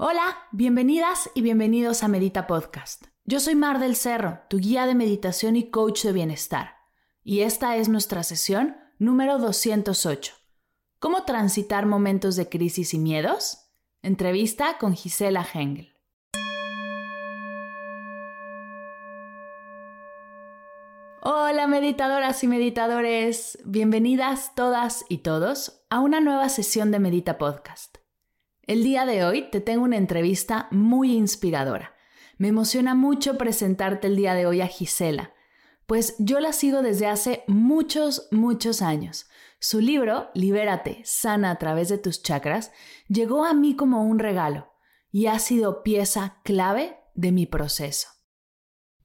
Hola, bienvenidas y bienvenidos a Medita Podcast. Yo soy Mar del Cerro, tu guía de meditación y coach de bienestar. Y esta es nuestra sesión número 208. ¿Cómo transitar momentos de crisis y miedos? Entrevista con Gisela Hengel. Hola meditadoras y meditadores, bienvenidas todas y todos a una nueva sesión de Medita Podcast. El día de hoy te tengo una entrevista muy inspiradora me emociona mucho presentarte el día de hoy a Gisela, pues yo la sigo desde hace muchos, muchos años. Su libro, Libérate, sana a través de tus chakras, llegó a mí como un regalo y ha sido pieza clave de mi proceso.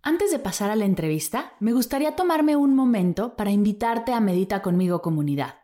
Antes de pasar a la entrevista, me gustaría tomarme un momento para invitarte a Medita conmigo comunidad.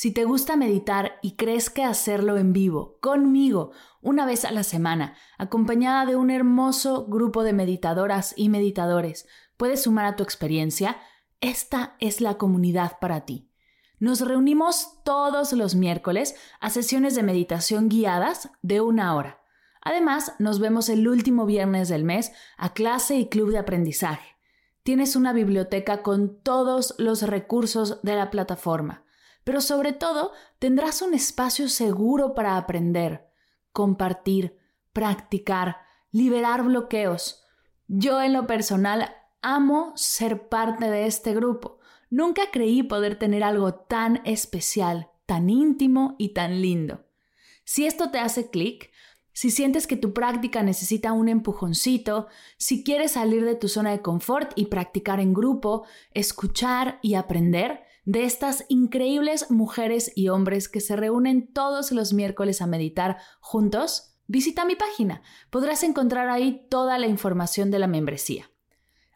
Si te gusta meditar y crees que hacerlo en vivo, conmigo, una vez a la semana, acompañada de un hermoso grupo de meditadoras y meditadores, puedes sumar a tu experiencia, esta es la comunidad para ti. Nos reunimos todos los miércoles a sesiones de meditación guiadas de una hora. Además, nos vemos el último viernes del mes a clase y club de aprendizaje. Tienes una biblioteca con todos los recursos de la plataforma pero sobre todo tendrás un espacio seguro para aprender, compartir, practicar, liberar bloqueos. Yo en lo personal amo ser parte de este grupo. Nunca creí poder tener algo tan especial, tan íntimo y tan lindo. Si esto te hace clic, si sientes que tu práctica necesita un empujoncito, si quieres salir de tu zona de confort y practicar en grupo, escuchar y aprender, de estas increíbles mujeres y hombres que se reúnen todos los miércoles a meditar juntos, visita mi página. Podrás encontrar ahí toda la información de la membresía.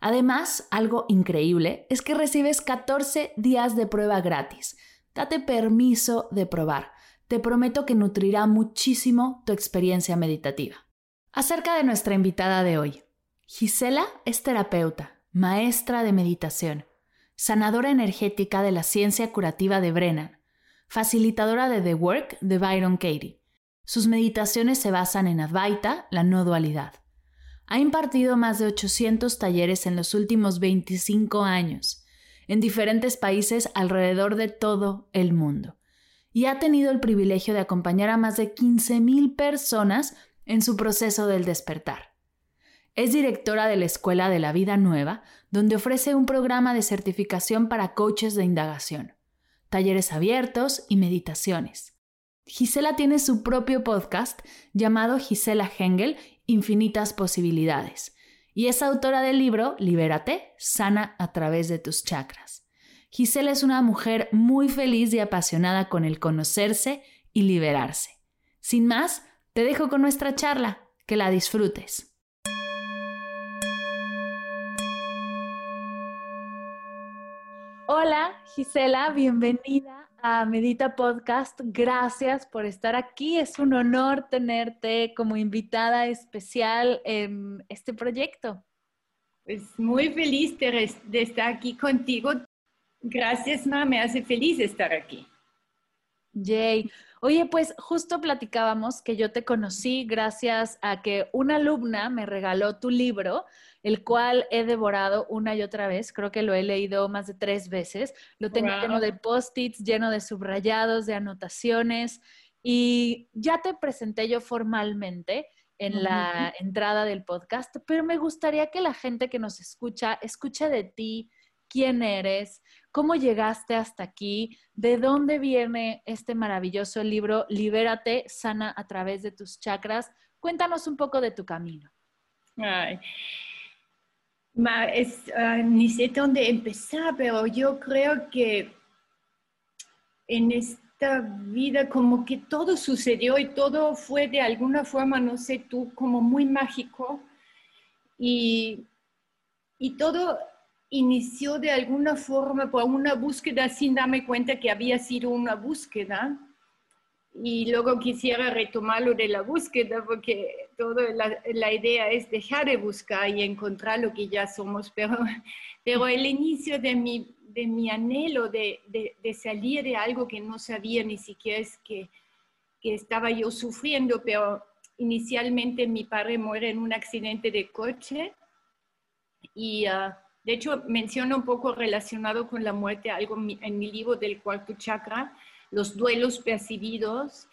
Además, algo increíble es que recibes 14 días de prueba gratis. Date permiso de probar. Te prometo que nutrirá muchísimo tu experiencia meditativa. Acerca de nuestra invitada de hoy. Gisela es terapeuta, maestra de meditación sanadora energética de la ciencia curativa de Brennan, facilitadora de The Work de Byron Katie. Sus meditaciones se basan en Advaita, la no dualidad. Ha impartido más de 800 talleres en los últimos 25 años, en diferentes países alrededor de todo el mundo, y ha tenido el privilegio de acompañar a más de 15.000 personas en su proceso del despertar. Es directora de la Escuela de la Vida Nueva, donde ofrece un programa de certificación para coaches de indagación, talleres abiertos y meditaciones. Gisela tiene su propio podcast llamado Gisela Hengel, Infinitas Posibilidades, y es autora del libro Libérate, sana a través de tus chakras. Gisela es una mujer muy feliz y apasionada con el conocerse y liberarse. Sin más, te dejo con nuestra charla. Que la disfrutes. Hola Gisela, bienvenida a Medita Podcast. Gracias por estar aquí. Es un honor tenerte como invitada especial en este proyecto. Pues muy feliz de, estar aquí contigo. Gracias, ma, me hace feliz estar aquí. Jay, oye, pues justo platicábamos que yo te conocí gracias a que una alumna me regaló tu libro el cual he devorado una y otra vez. Creo que lo he leído más de tres veces. Lo tengo lleno de post-its, lleno de subrayados, de anotaciones. Y ya te presenté yo formalmente en la entrada del podcast, pero me gustaría que la gente que nos escucha escuche de ti, quién eres, cómo llegaste hasta aquí, de dónde viene este maravilloso libro, Libérate, sana a través de tus chakras. Cuéntanos un poco de tu camino. Ay. Es, ah, ni sé dónde empezar, pero yo creo que en esta vida como que todo sucedió y todo fue de alguna forma, no sé tú, como muy mágico. Y, y todo inició de alguna forma por una búsqueda sin darme cuenta que había sido una búsqueda y luego quisiera retomarlo de la búsqueda porque toda la, idea es dejar de buscar y encontrar lo que ya somos, pero, pero el inicio de mi, de mi anhelo de, de, salir de algo que no sabía ni siquiera es que, que estaba yo sufriendo, pero inicialmente mi padre muere en un accidente de coche y ah, de hecho menciono un poco relacionado con la muerte algo en mi libro del cuarto chakra los duelos percibidos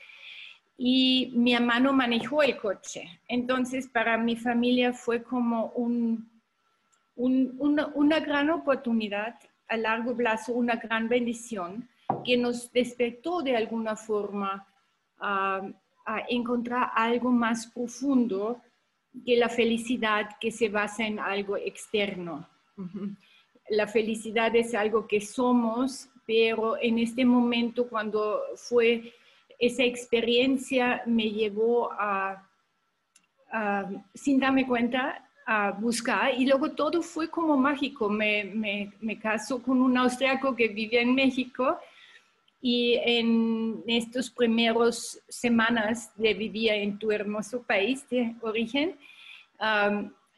y mi hermano manejó el coche. Entonces, para mi familia fue como un, una, gran oportunidad a largo plazo, una gran bendición que nos despertó de alguna forma a, encontrar algo más profundo que la felicidad que se basa en algo externo. La felicidad es algo que somos pero en este momento cuando fue esa experiencia me llevó a, sin darme cuenta, a buscar y luego todo fue como mágico. Me, me, me casó con un austriaco que vivía en México y en estos primeros semanas de vivir en tu hermoso país de origen,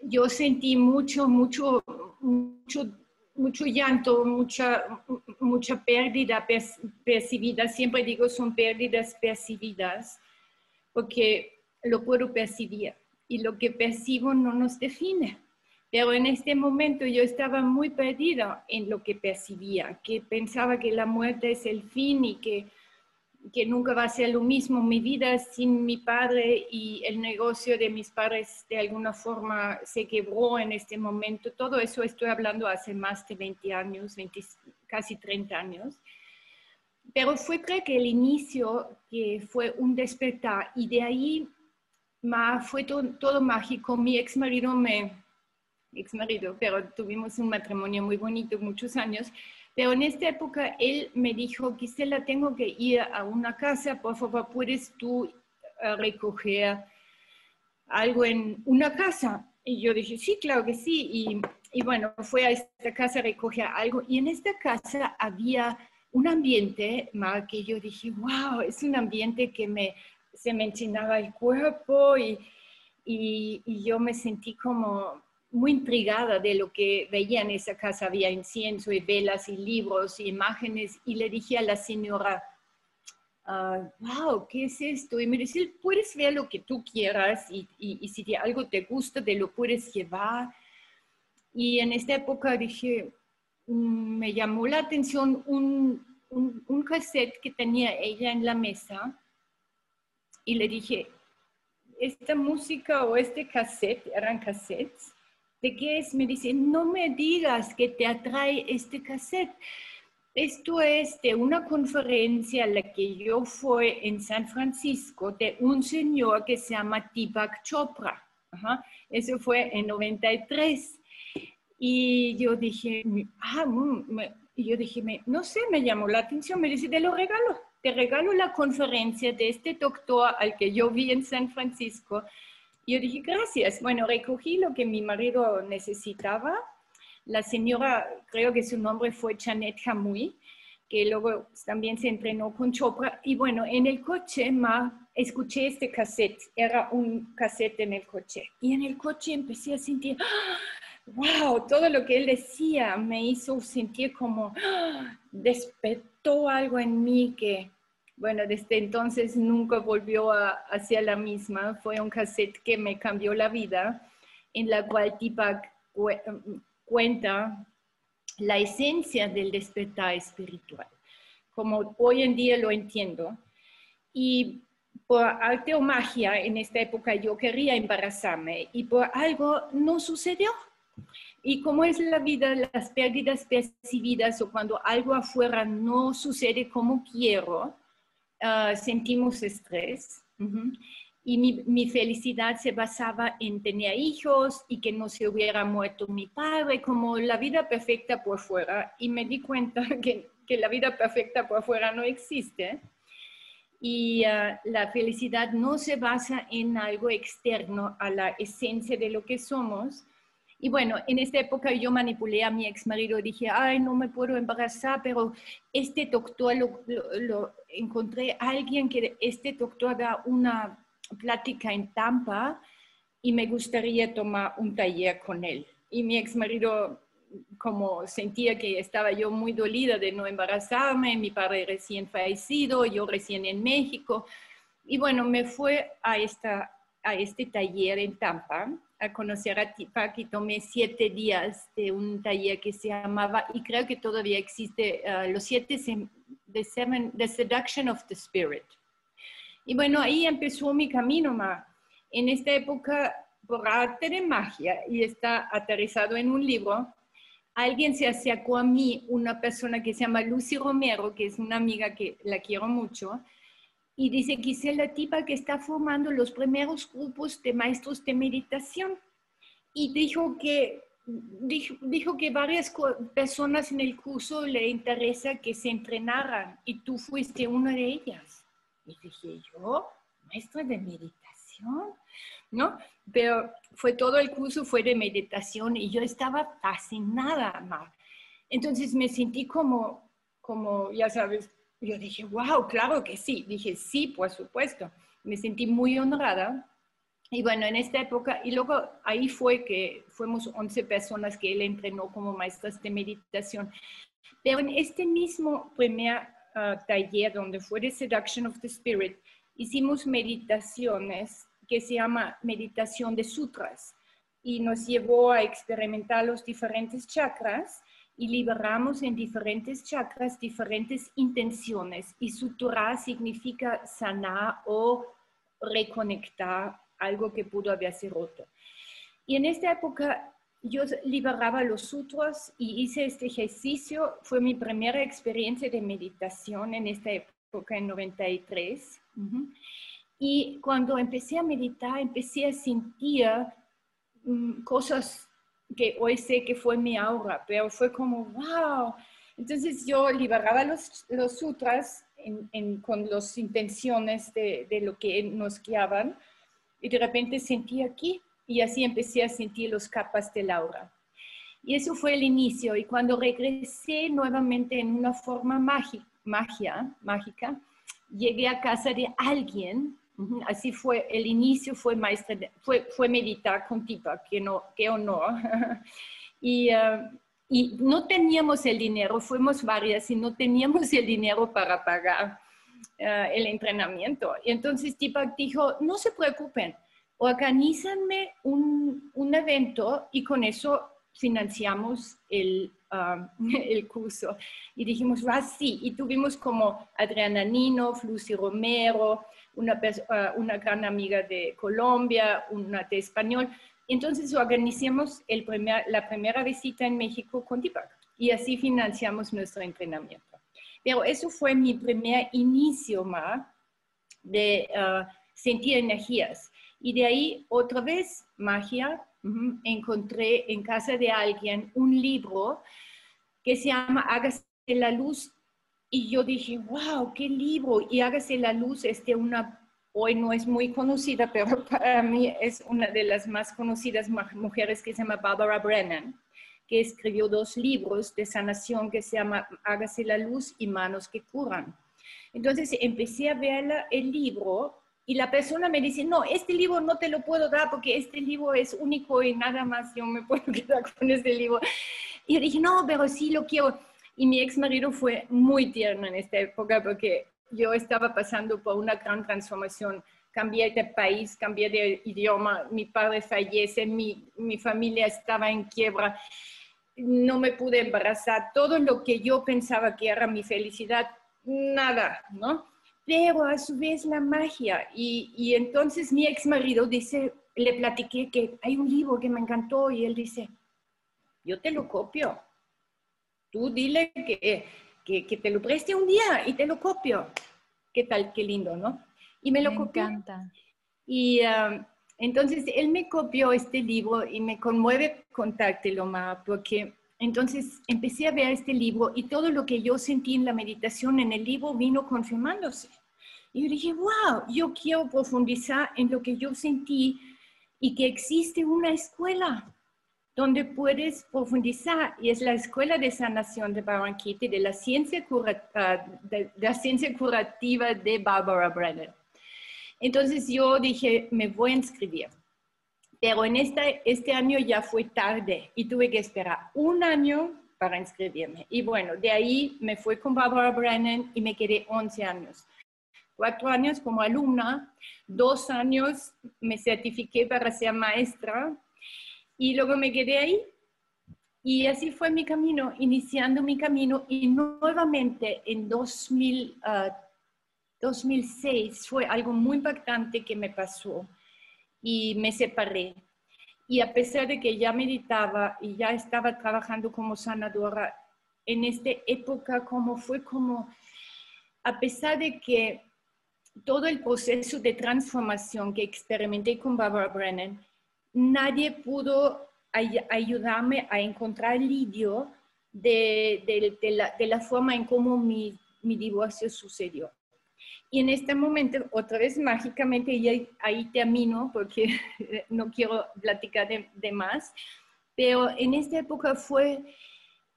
yo sentí mucho, mucho, mucho mucho llanto, mucha, mucha pérdida percibida. Siempre digo son pérdidas percibidas porque lo puedo percibir y lo que percibo no nos define. Pero en este momento yo estaba muy perdida en lo que percibía, que pensaba que la muerte es el fin y que que nunca va a ser lo mismo mi vida sin mi padre y el negocio de mis padres de alguna forma se quebró en este momento. Todo eso estoy hablando hace más de 20 años, casi 30 años. Pero fue creo que el inicio que fue un despertar y de ahí fue todo, todo mágico. Mi ex marido me, ex marido, pero tuvimos un matrimonio muy bonito, muchos años pero en esta época él me dijo, Gisela, tengo que ir a una casa, por favor, ¿puedes tú eh, recoger algo en una casa? Y yo dije, sí, claro que sí. Y, bueno, fue a esta casa a recoger algo. Y en esta casa había un ambiente que yo dije, wow, es un ambiente que me, se me enchinaba el cuerpo y yo me sentí como muy intrigada de lo que veía en esa casa. Había incienso y velas y libros y imágenes y le dije a la señora, wow, ah, ¿qué es esto? Y me dice, puedes ver lo que tú quieras y, y, si de algo te gusta, te lo puedes llevar. Y en esta época dije, mm, me llamó la atención un, un, un cassette que tenía ella en la mesa y le dije, esta música o este cassette, eran cassettes, ¿De qué es? Me dice, no me digas que te atrae este cassette. Esto es de una conferencia a la que yo fui en San Francisco de un señor que se llama Deepak Chopra. Eso fue en 93. Y yo dije, ah, mm, y yo dije, no sé, me llamó la atención. Me dice, te lo regalo. Te regalo la conferencia de este doctor al que yo vi en San Francisco yo dije, gracias. Bueno, recogí lo que mi marido necesitaba, la señora, creo que su nombre fue Janet Hamui, que luego también se entrenó con Chopra. Y bueno, en el coche ma, escuché este cassette, era un cassette en el coche. Y en el coche empecé a sentir, wow, todo lo que él decía me hizo sentir como, despertó algo en mí que, bueno, desde entonces nunca volvió a, hacia la misma. Fue un cassette que me cambió la vida, en la cual Tipak cuenta la esencia del despertar espiritual, como hoy en día lo entiendo. Y por arte o magia, en esta época yo quería embarazarme y por algo no sucedió. Y como es la vida, las pérdidas percibidas o cuando algo afuera no sucede como quiero, ah, sentimos estrés y mi, felicidad se basaba en tener hijos y que no se hubiera muerto mi padre, como la vida perfecta por fuera. Y me di cuenta que, que la vida perfecta por fuera no existe. Y ah, la felicidad no se basa en algo externo a la esencia de lo que somos. Y bueno, en esta época yo manipulé a mi ex marido, dije, ay, no me puedo embarazar, pero este doctor lo, lo, lo encontré, alguien que este doctor da una plática en Tampa y me gustaría tomar un taller con él. Y mi ex marido, como sentía que estaba yo muy dolida de no embarazarme, mi padre recién fallecido, yo recién en México. Y bueno, me fue a, esta, a este taller en Tampa a conocer a Tipak y tomé siete días de un taller que se llamaba, y creo que todavía existe, uh, los siete, the, seven, the Seduction of the Spirit. Y bueno, ahí empezó mi camino, ma. En esta época, por arte de magia, y está aterrizado en un libro, alguien se acercó a mí, una persona que se llama Lucy Romero, que es una amiga que la quiero mucho, y dice que es la tipa que está formando los primeros grupos de maestros de meditación. Y dijo que, dijo, dijo que varias personas en el curso le interesa que se entrenaran y tú fuiste una de ellas. Y dije, yo, maestra de meditación, ¿no? Pero fue todo el curso, fue de meditación y yo estaba fascinada, Mar. Entonces me sentí como, como, ya sabes, yo dije, wow, claro que sí. Dije, sí, por supuesto. Me sentí muy honrada. Y bueno, en esta época, y luego ahí fue que fuimos 11 personas que él entrenó como maestras de meditación. Pero en este mismo primer taller donde fue de Seduction of the Spirit, hicimos meditaciones que se llama meditación de sutras y nos llevó a experimentar los diferentes chakras y liberamos en diferentes chakras diferentes intenciones y suturar significa sanar o reconectar algo que pudo haberse roto. Y en esta época yo liberaba los sutras y hice este ejercicio. Fue mi primera experiencia de meditación en esta época, en 93. Y cuando empecé a meditar, empecé a sentir mm, cosas que hoy sé que fue mi aura, pero fue como, wow. Entonces yo liberaba los, sutras con las intenciones de, lo que nos guiaban y de repente sentí aquí y así empecé a sentir los capas de Laura. Y eso fue el inicio. Y cuando regresé nuevamente en una forma magia, mágica, llegué a casa de alguien. Así fue, el inicio fue maestra, fue, fue meditar con Tipa, que, no, qué honor. y, eh, y no teníamos el dinero, fuimos varias y no teníamos el dinero para pagar eh, el entrenamiento. Y entonces Tipa dijo, no se preocupen, organízanme un, un evento y con eso financiamos el, um, el curso. Y dijimos, ah, sí, y tuvimos como Adriana Nino, Lucy Romero, una, uh, una gran amiga de Colombia, una de español. Entonces organizamos el primer, la primera visita en México con Deepak y así financiamos nuestro entrenamiento. Pero eso fue mi primer inicio, más de uh, sentir energías. Y de ahí otra vez magia. encontré en casa de alguien un libro que se llama Hágase la luz. Y yo dije, wow, qué libro. Y Hágase la luz es de una, hoy no es muy conocida, pero para mí es una de las más conocidas mujeres que se llama Barbara Brennan. que escribió dos libros de sanación que se llama Hágase la luz y Manos que curan. Entonces empecé a ver el libro y la persona me dice, no, este libro no te lo puedo dar porque este libro es único y nada más yo me puedo quedar con este libro. Y yo dije, no, pero sí lo quiero. Y mi ex marido fue muy tierno en esta época porque yo estaba pasando por una gran transformación. Cambié de país, cambié de idioma, mi padre fallece, mi, mi familia estaba en quiebra, no me pude embarazar, todo lo que yo pensaba que era mi felicidad, nada, ¿no? Pero a su vez la magia. Y, y entonces mi ex marido dice, le platiqué que hay un libro que me encantó y él dice, yo te lo copio. Tú dile que, que, te lo preste un día y te lo copio. ¿Qué tal? Qué lindo, ¿no? Y me lo me encanta. Y um, entonces él me copió este libro y me conmueve contártelo, Ma, porque entonces empecé a ver este libro y todo lo que yo sentí en la meditación en el libro vino confirmándose. Y yo dije, wow, yo quiero profundizar en lo que yo sentí y que existe una escuela donde puedes profundizar y es la Escuela de Sanación de Barranquilla de la ciencia, ah, de, la ciencia curativa de Barbara Brennan. Entonces yo dije, me voy a inscribir. Pero en este, este año ya fue tarde y tuve que esperar un año para inscribirme. Y bueno, de ahí me fui con Barbara Brennan y me quedé 11 años. Cuatro años como alumna, dos años me certifiqué para ser maestra y luego me quedé ahí. Y así fue mi camino, iniciando mi camino. Y nuevamente en 2000, 2006 ah, fue algo muy impactante que me pasó y me separé. Y a pesar de que ya meditaba y ya estaba trabajando como sanadora, en esta época como fue como, a pesar de que todo el proceso de transformación que experimenté con Barbara Brennan, nadie pudo ayudarme a encontrar alivio de, de, la, forma en cómo mi, mi, divorcio sucedió. Y en este momento, otra vez mágicamente, y ahí, termino porque no quiero platicar de, más, pero en esta época fue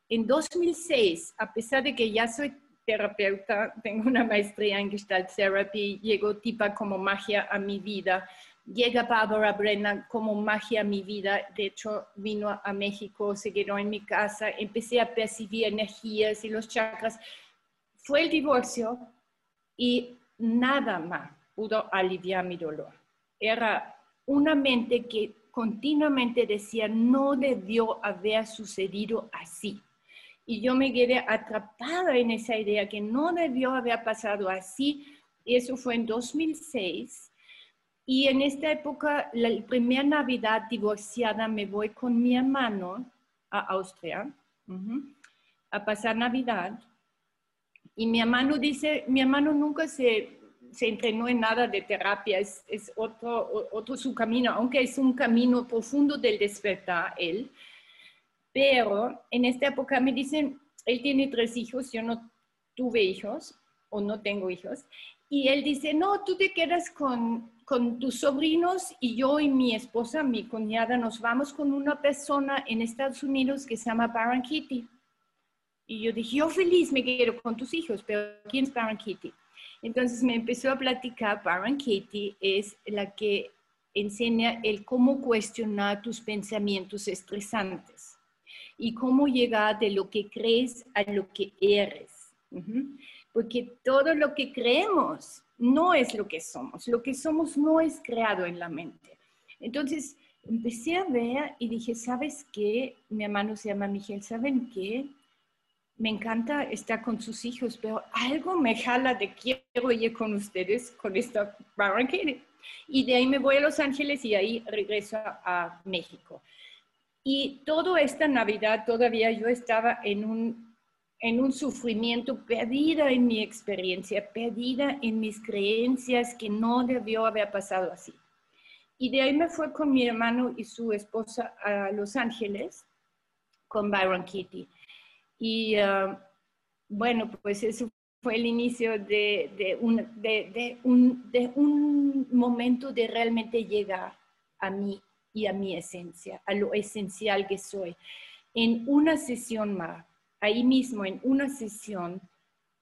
en 2006, a pesar de que ya soy terapeuta, tengo una maestría en Gestalt Therapy, llegó tipa como magia a mi vida, llega Barbara Brennan como magia a mi vida. De hecho, vino a México, se quedó en mi casa, empecé a percibir energías y los chakras. Fue el divorcio y nada más pudo aliviar mi dolor. Era una mente que continuamente decía, no debió haber sucedido así. Y yo me quedé atrapada en esa idea que no debió haber pasado así. Y eso fue en 2006 y en esta época, la primera Navidad divorciada, me voy con mi hermano a Austria a pasar Navidad. Y mi hermano dice, mi hermano nunca se, se entrenó en nada de terapia, es, es, otro, otro su camino, aunque es un camino profundo del despertar él. Pero en esta época me dicen, él tiene tres hijos, yo no tuve hijos o no tengo hijos. Y él dice, no, tú te quedas con, con tus sobrinos y yo y mi esposa, mi cuñada, nos vamos con una persona en Estados Unidos que se llama Baron Kitty. Y yo dije, yo feliz me quiero con tus hijos, pero ¿quién es Baron Kitty? Entonces me empezó a platicar, Baron Kitty es la que enseña el cómo cuestionar tus pensamientos estresantes y cómo llegar de lo que crees a lo que eres. Porque todo lo que creemos no es lo que somos. Lo que somos no es creado en la mente. Entonces, empecé a ver y dije, ¿sabes qué? Mi hermano se llama Miguel, ¿saben qué? Me encanta estar con sus hijos, pero algo me jala de quiero ir con ustedes, con esta barranquera. Y de ahí me voy a Los Ángeles y ahí regreso a México. Y toda esta Navidad todavía yo estaba en un en un sufrimiento, perdida en mi experiencia, perdida en mis creencias que no debió haber pasado así. Y de ahí me fue con mi hermano y su esposa a Los Ángeles, con Byron Kitty. Y uh, bueno, pues eso fue el inicio de, de, un, de, un, de un momento de realmente llegar a mí y a mi esencia, a lo esencial que soy. en una sesión más, ahí mismo, en una sesión,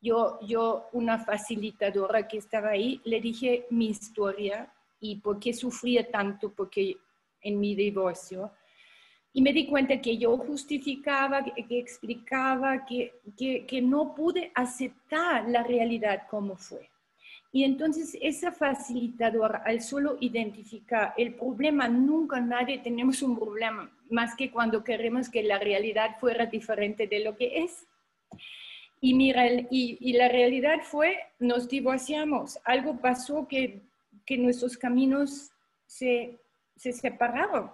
yo, yo, una facilitadora que estaba ahí, le dije mi historia y por qué sufría tanto porque en mi divorcio. Y me di cuenta que yo justificaba, que, explicaba, que, que, que no pude aceptar la realidad como fue. Y entonces esa facilitadora, al solo identificar el problema, nunca nadie tenemos un problema, más que cuando queremos que la realidad fuera diferente de lo que es. Y, mira, y, y la realidad fue, nos divorciamos, algo pasó que, que nuestros caminos se, se separaron.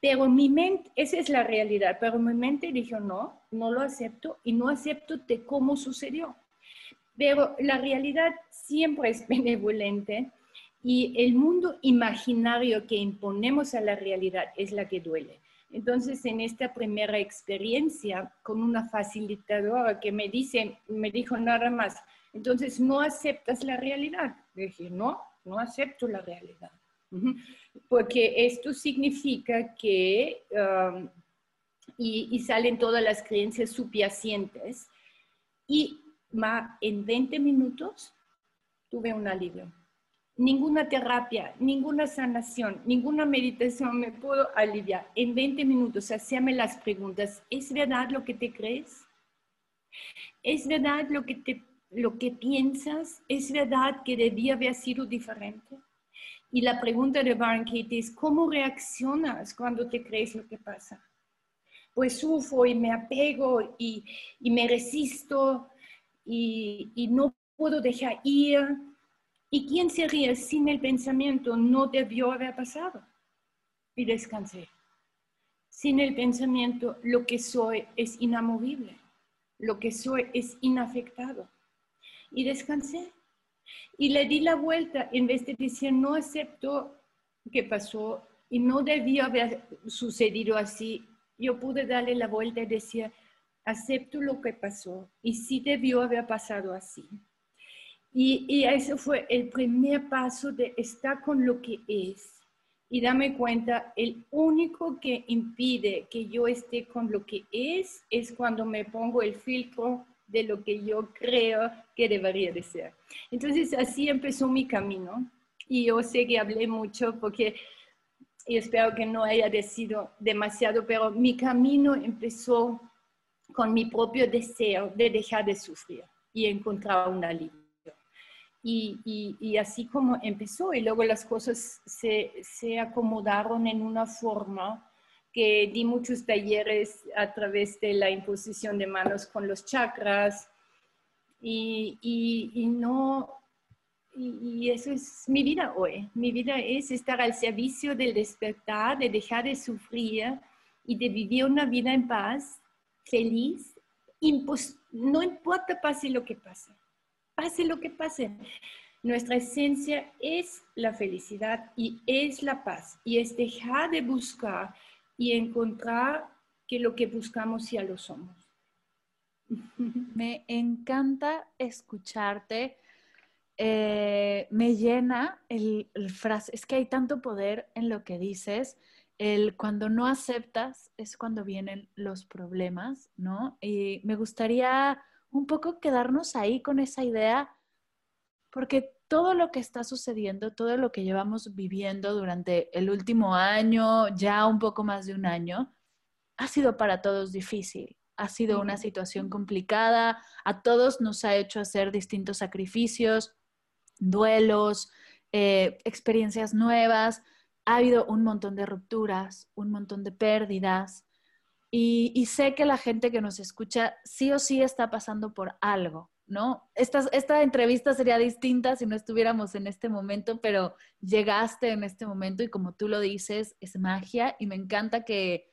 Pero mi mente, esa es la realidad, pero mi mente dijo, no, no lo acepto y no acepto de cómo sucedió. Pero la realidad siempre es benevolente y el mundo imaginario que imponemos a la realidad es la que duele. Entonces, en esta primera experiencia con una facilitadora que me dice, me dijo nada más, entonces no aceptas la realidad. Le dije, no, no acepto la realidad. Porque esto significa que, um, y, y, salen todas las creencias subyacentes, y en 20 minutos tuve un alivio. Ninguna terapia, ninguna sanación, ninguna meditación me pudo aliviar. En 20 minutos, hacíame las preguntas, ¿es verdad lo que te crees? ¿Es verdad lo que, te, lo que piensas? ¿Es verdad que debía haber sido diferente? Y la pregunta de Baron Katie es, ¿cómo reaccionas cuando te crees lo que pasa? Pues sufro y me apego y, y me resisto y, no puedo dejar ir. ¿Y quién sería sin el pensamiento no debió haber pasado? Y descansé. Sin el pensamiento, lo que soy es inamovible. Lo que soy es inafectado. Y descansé. Y le di la vuelta en vez de decir, no acepto que pasó y no debió haber sucedido así. Yo pude darle la vuelta y decir, acepto lo que pasó y sí debió haber pasado así. Y, y ese fue el primer paso de estar con lo que es y darme cuenta, el único que impide que yo esté con lo que es es cuando me pongo el filtro de lo que yo creo que debería de ser. Entonces así empezó mi camino y yo sé que hablé mucho porque y espero que no haya decidido demasiado, pero mi camino empezó con mi propio deseo de dejar de sufrir y encontrar un alivio. Y, y, así como empezó, y luego las cosas se, se, acomodaron en una forma que di muchos talleres a través de la imposición de manos con los chakras, y, y no, y, eso es mi vida hoy. Mi vida es estar al servicio del despertar, de dejar de sufrir y de vivir una vida en paz feliz, no importa pase lo que pase, pase lo que pase. Nuestra esencia es la felicidad y es la paz y es dejar de buscar y encontrar que lo que buscamos ya lo somos. Me encanta escucharte. Eh, me llena el, el frase, es que hay tanto poder en lo que dices el cuando no aceptas es cuando vienen los problemas, ¿no? Y me gustaría un poco quedarnos ahí con esa idea, porque todo lo que está sucediendo, todo lo que llevamos viviendo durante el último año, ya un poco más de un año, ha sido para todos difícil. Ha sido una situación complicada, a todos nos ha hecho hacer distintos sacrificios, duelos, eh, experiencias nuevas ha habido un montón de rupturas, un montón de pérdidas y, sé que la gente que nos escucha sí o sí está pasando por algo, ¿no? Esta, entrevista sería distinta si no estuviéramos en este momento, pero llegaste en este momento y como tú lo dices, es magia y me encanta que,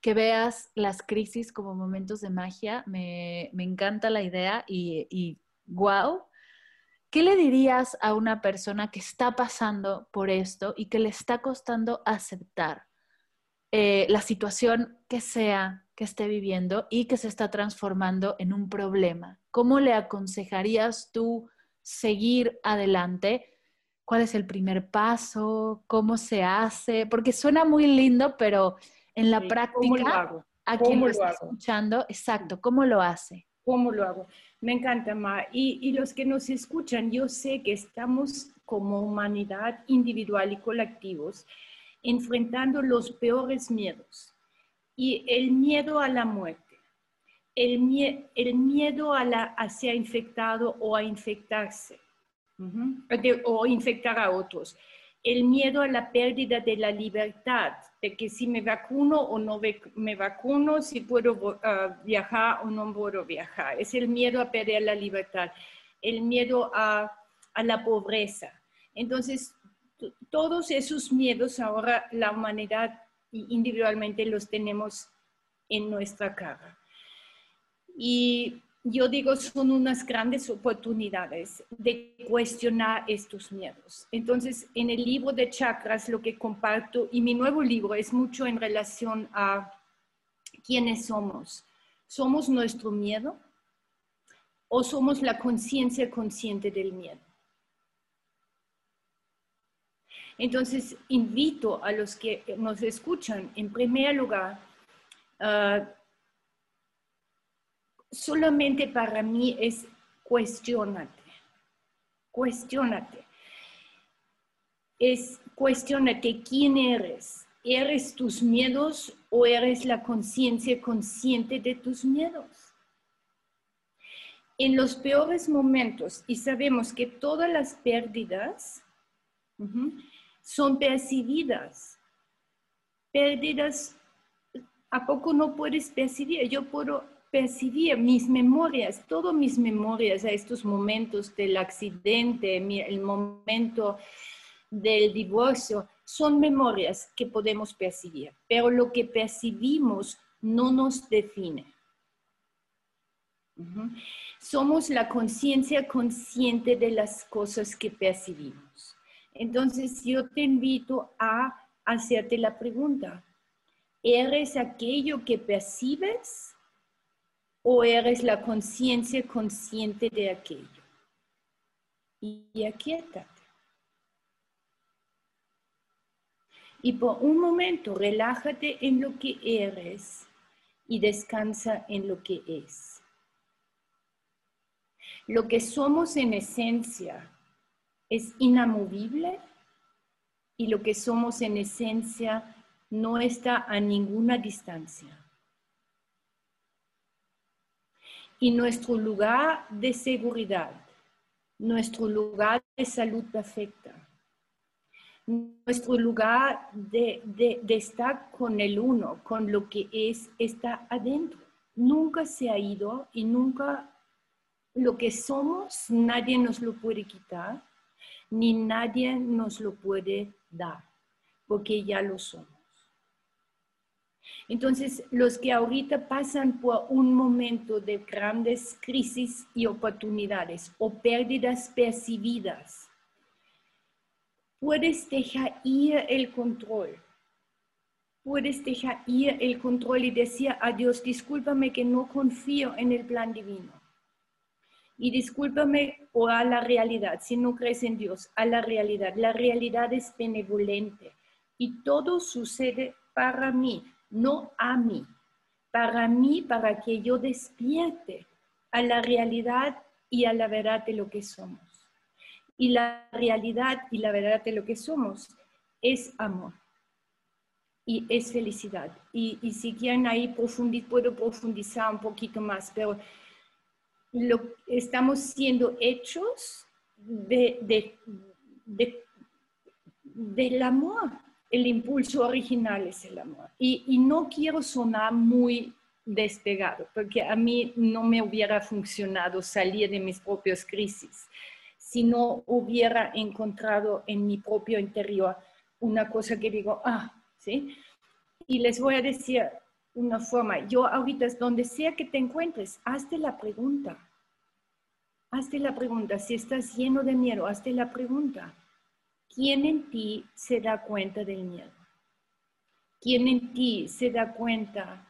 que veas las crisis como momentos de magia. Me, me encanta la idea y, y wow, ¿Qué le dirías a una persona que está pasando por esto y que le está costando aceptar eh, la situación que sea que esté viviendo y que se está transformando en un problema? ¿Cómo le aconsejarías tú seguir adelante? ¿Cuál es el primer paso? ¿Cómo se hace? Porque suena muy lindo, pero en la práctica, a quien lo está escuchando, exacto, ¿cómo lo hace? ¿Cómo lo hago? Me encanta, Ma. Y, y, los que nos escuchan, yo sé que estamos como humanidad individual y colectivos enfrentando los peores miedos. Y el miedo a la muerte, el, el miedo a, la, a ser infectado o a infectarse, o infectar a otros, el miedo a la pérdida de la libertad, de que si me vacuno o no me vacuno, si puedo ah, viajar o no puedo viajar. Es el miedo a perder la libertad, el miedo a, a la pobreza. Entonces, todos esos miedos ahora la humanidad individualmente los tenemos en nuestra cara. Y yo digo, son unas grandes oportunidades de cuestionar estos miedos. Entonces, en el libro de chakras, lo que comparto, y mi nuevo libro es mucho en relación a quiénes somos. ¿Somos nuestro miedo o somos la conciencia consciente del miedo? Entonces, invito a los que nos escuchan, en primer lugar, solamente para mí es cuestionate, cuestionate. Es cuestionate quién eres. ¿Eres tus miedos o eres la conciencia consciente de tus miedos? En los peores momentos, y sabemos que todas las pérdidas son percibidas, pérdidas, ¿a poco no puedes percibir? Yo puedo percibía mis memorias, todas mis memorias a estos momentos del accidente, el momento del divorcio, son memorias que podemos percibir, pero lo que percibimos no nos define. Somos la conciencia consciente de las cosas que percibimos. Entonces yo te invito a hacerte la pregunta, ¿eres aquello que percibes? O eres la conciencia consciente de aquello. Y aquietate. Y por un momento relájate en lo que eres y descansa en lo que es. Lo que somos en esencia es inamovible y lo que somos en esencia no está a ninguna distancia. Y nuestro lugar de seguridad, nuestro lugar de salud perfecta, nuestro lugar de, estar con el uno, con lo que es, está adentro. Nunca se ha ido y nunca lo que somos, nadie nos lo puede quitar, ni nadie nos lo puede dar, porque ya lo somos. Entonces, los que ahorita pasan por un momento de grandes crisis y oportunidades o pérdidas percibidas, puedes dejar ir el control. Puedes dejar ir el control y decir a Dios, discúlpame que no confío en el plan divino. Y discúlpame o a la realidad, si no crees en Dios, a la realidad. La realidad es benevolente y todo sucede para mí no a mí, para mí, para que yo despierte a la realidad y a la verdad de lo que somos. Y la realidad y la verdad de lo que somos es amor y es felicidad. Y, si quieren ahí puedo profundizar un poquito más, pero lo, estamos siendo hechos de, del amor el impulso original es el amor. Y, no quiero sonar muy despegado, porque a mí no me hubiera funcionado salir de mis propias crisis si no hubiera encontrado en mi propio interior una cosa que digo, ah, ¿sí? Y les voy a decir una forma, yo ahorita es donde sea que te encuentres, hazte la pregunta. Hazte la pregunta, si estás lleno de miedo, hazte la pregunta. ¿Quién en ti se da cuenta del miedo? ¿Quién en ti se da cuenta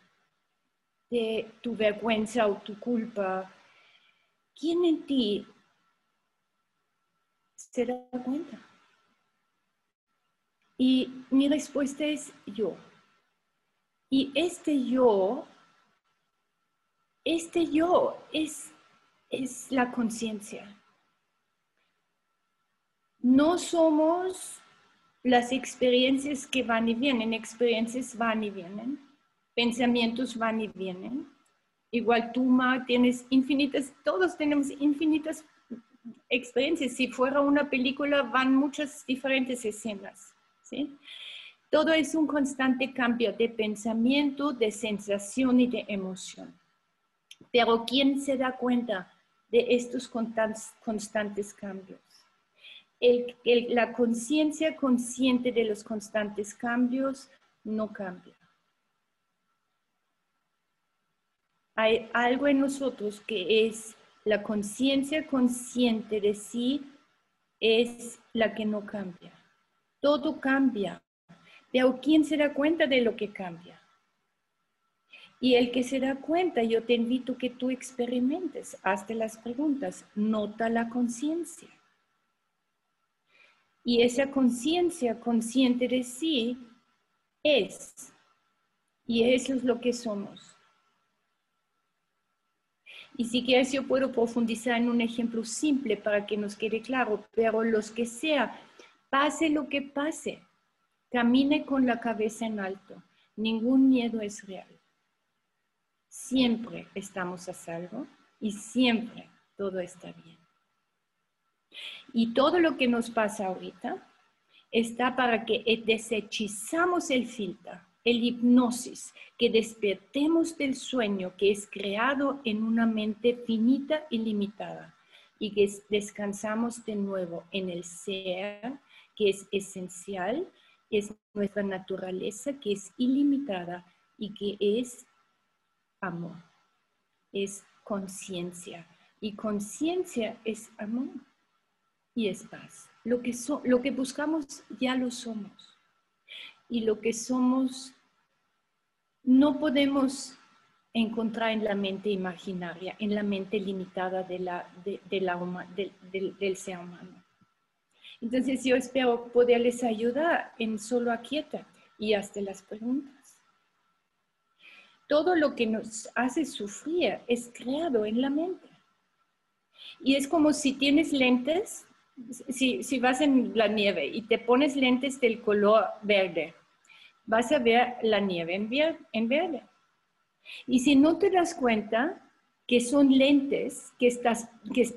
de tu vergüenza o tu culpa? ¿Quién en ti se da cuenta? Y mi respuesta es yo. Y este yo, este yo es, es la conciencia. No somos las experiencias que van y vienen, experiencias van y vienen, pensamientos van y vienen. Igual tú, Ma, tienes infinitas, todos tenemos infinitas experiencias. Si fuera una película, van muchas diferentes escenas. ¿sí? Todo es un constante cambio de pensamiento, de sensación y de emoción. Pero ¿quién se da cuenta de estos constantes cambios? La conciencia consciente de los constantes cambios no cambia. Hay algo en nosotros que es la conciencia consciente de sí, es la que no cambia. Todo cambia, pero ¿quién se da cuenta de lo que cambia? Y el que se da cuenta, yo te invito que tú experimentes, hazte las preguntas, nota la conciencia. Y esa conciencia consciente de sí es. Y eso es lo que somos. Y si quieres, yo puedo profundizar en un ejemplo simple para que nos quede claro, pero los que sea, pase lo que pase, camine con la cabeza en alto. Ningún miedo es real. Siempre estamos a salvo y siempre todo está bien. Y todo lo que nos pasa ahorita está para que desechizamos el filtro, el hipnosis, que despertemos del sueño que es creado en una mente finita y limitada y que descansamos de nuevo en el ser que es esencial, es nuestra naturaleza que es ilimitada y que es amor, es conciencia. Y conciencia es amor y es paz. Lo que, lo que buscamos ya lo somos. Y lo que somos no podemos encontrar en la mente imaginaria, en la mente limitada de la, de, la, del ser humano. Entonces yo espero poderles ayudar en solo aquietar y hasta las preguntas. Todo lo que nos hace sufrir es creado en la mente. Y es como si tienes lentes si, vas en la nieve y te pones lentes del color verde, vas a ver la nieve en, verde. Y si no te das cuenta que son lentes que, estás,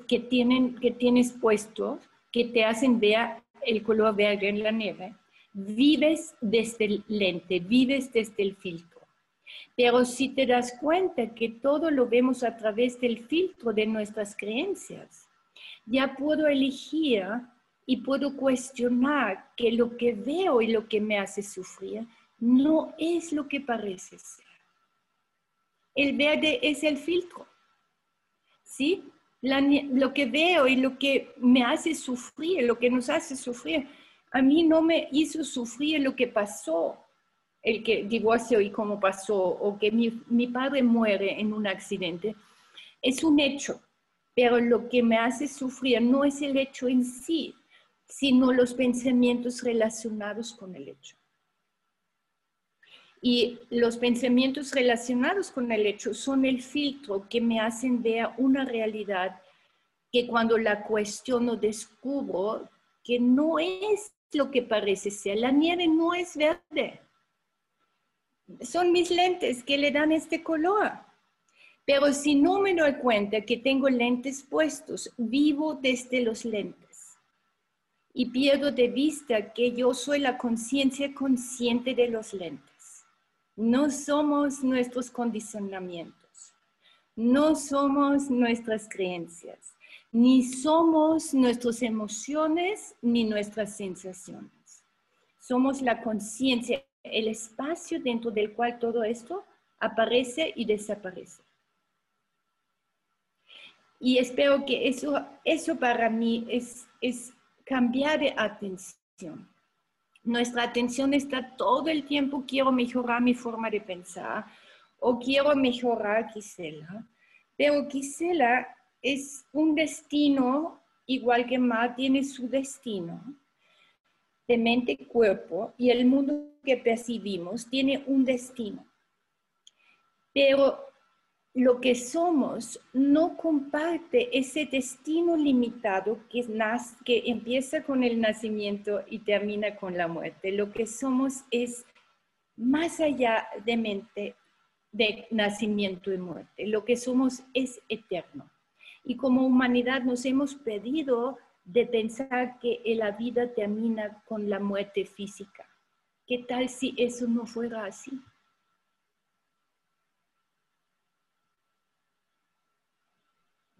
que, tienen, que tienes puesto, que te hacen ver el color verde en la nieve, vives desde el lente, vives desde el filtro. Pero si te das cuenta que todo lo vemos a través del filtro de nuestras creencias, ya puedo elegir y puedo cuestionar que lo que veo y lo que me hace sufrir no es lo que parece ser. El verde es el filtro. ¿Sí? lo que veo y lo que me hace sufrir, lo que nos hace sufrir, a mí no me hizo sufrir lo que pasó, el que divorcio y cómo pasó, o que mi, mi padre muere en un accidente. Es un hecho pero lo que me hace sufrir no es el hecho en sí, sino los pensamientos relacionados con el hecho. Y los pensamientos relacionados con el hecho son el filtro que me hacen ver una realidad que cuando la cuestiono descubro que no es lo que parece ser. La nieve no es verde. Son mis lentes que le dan este color. Pero si no me doy cuenta que tengo lentes puestos, vivo desde los lentes y pierdo de vista que yo soy la conciencia consciente de los lentes. No somos nuestros condicionamientos, no somos nuestras creencias, ni somos nuestras emociones ni nuestras sensaciones. Somos la conciencia, el espacio dentro del cual todo esto aparece y desaparece. Y espero que eso, eso para mí es, es cambiar de atención. Nuestra atención está todo el tiempo, quiero mejorar mi forma de pensar o quiero mejorar Gisela. Pero Gisela es un destino, igual que Ma tiene su destino de mente cuerpo, y el mundo que percibimos tiene un destino. Pero lo que somos no comparte ese destino limitado que, empieza con el nacimiento y termina con la muerte. Lo que somos es más allá de mente, de nacimiento y muerte. Lo que somos es eterno. Y como humanidad nos hemos pedido de pensar que la vida termina con la muerte física. ¿Qué tal si eso no fuera así?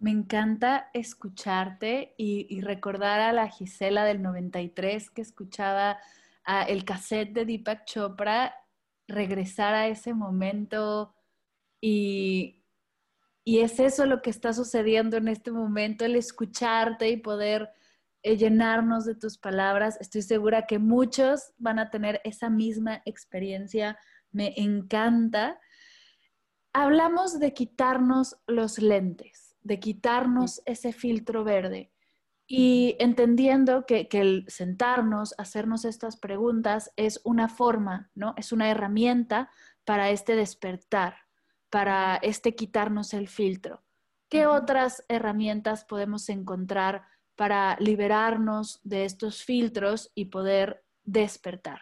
Me encanta escucharte y, recordar a la Gisela del 93 que escuchaba el cassette de Deepak Chopra, regresar a ese momento y, y es eso lo que está sucediendo en este momento, el escucharte y poder eh, llenarnos de tus palabras. Estoy segura que muchos van a tener esa misma experiencia. Me encanta. Hablamos de quitarnos los lentes de quitarnos ese filtro verde y entendiendo que, el sentarnos, hacernos estas preguntas es una forma, ¿no? Es una herramienta para este despertar, para este quitarnos el filtro. ¿Qué otras herramientas podemos encontrar para liberarnos de estos filtros y poder despertar?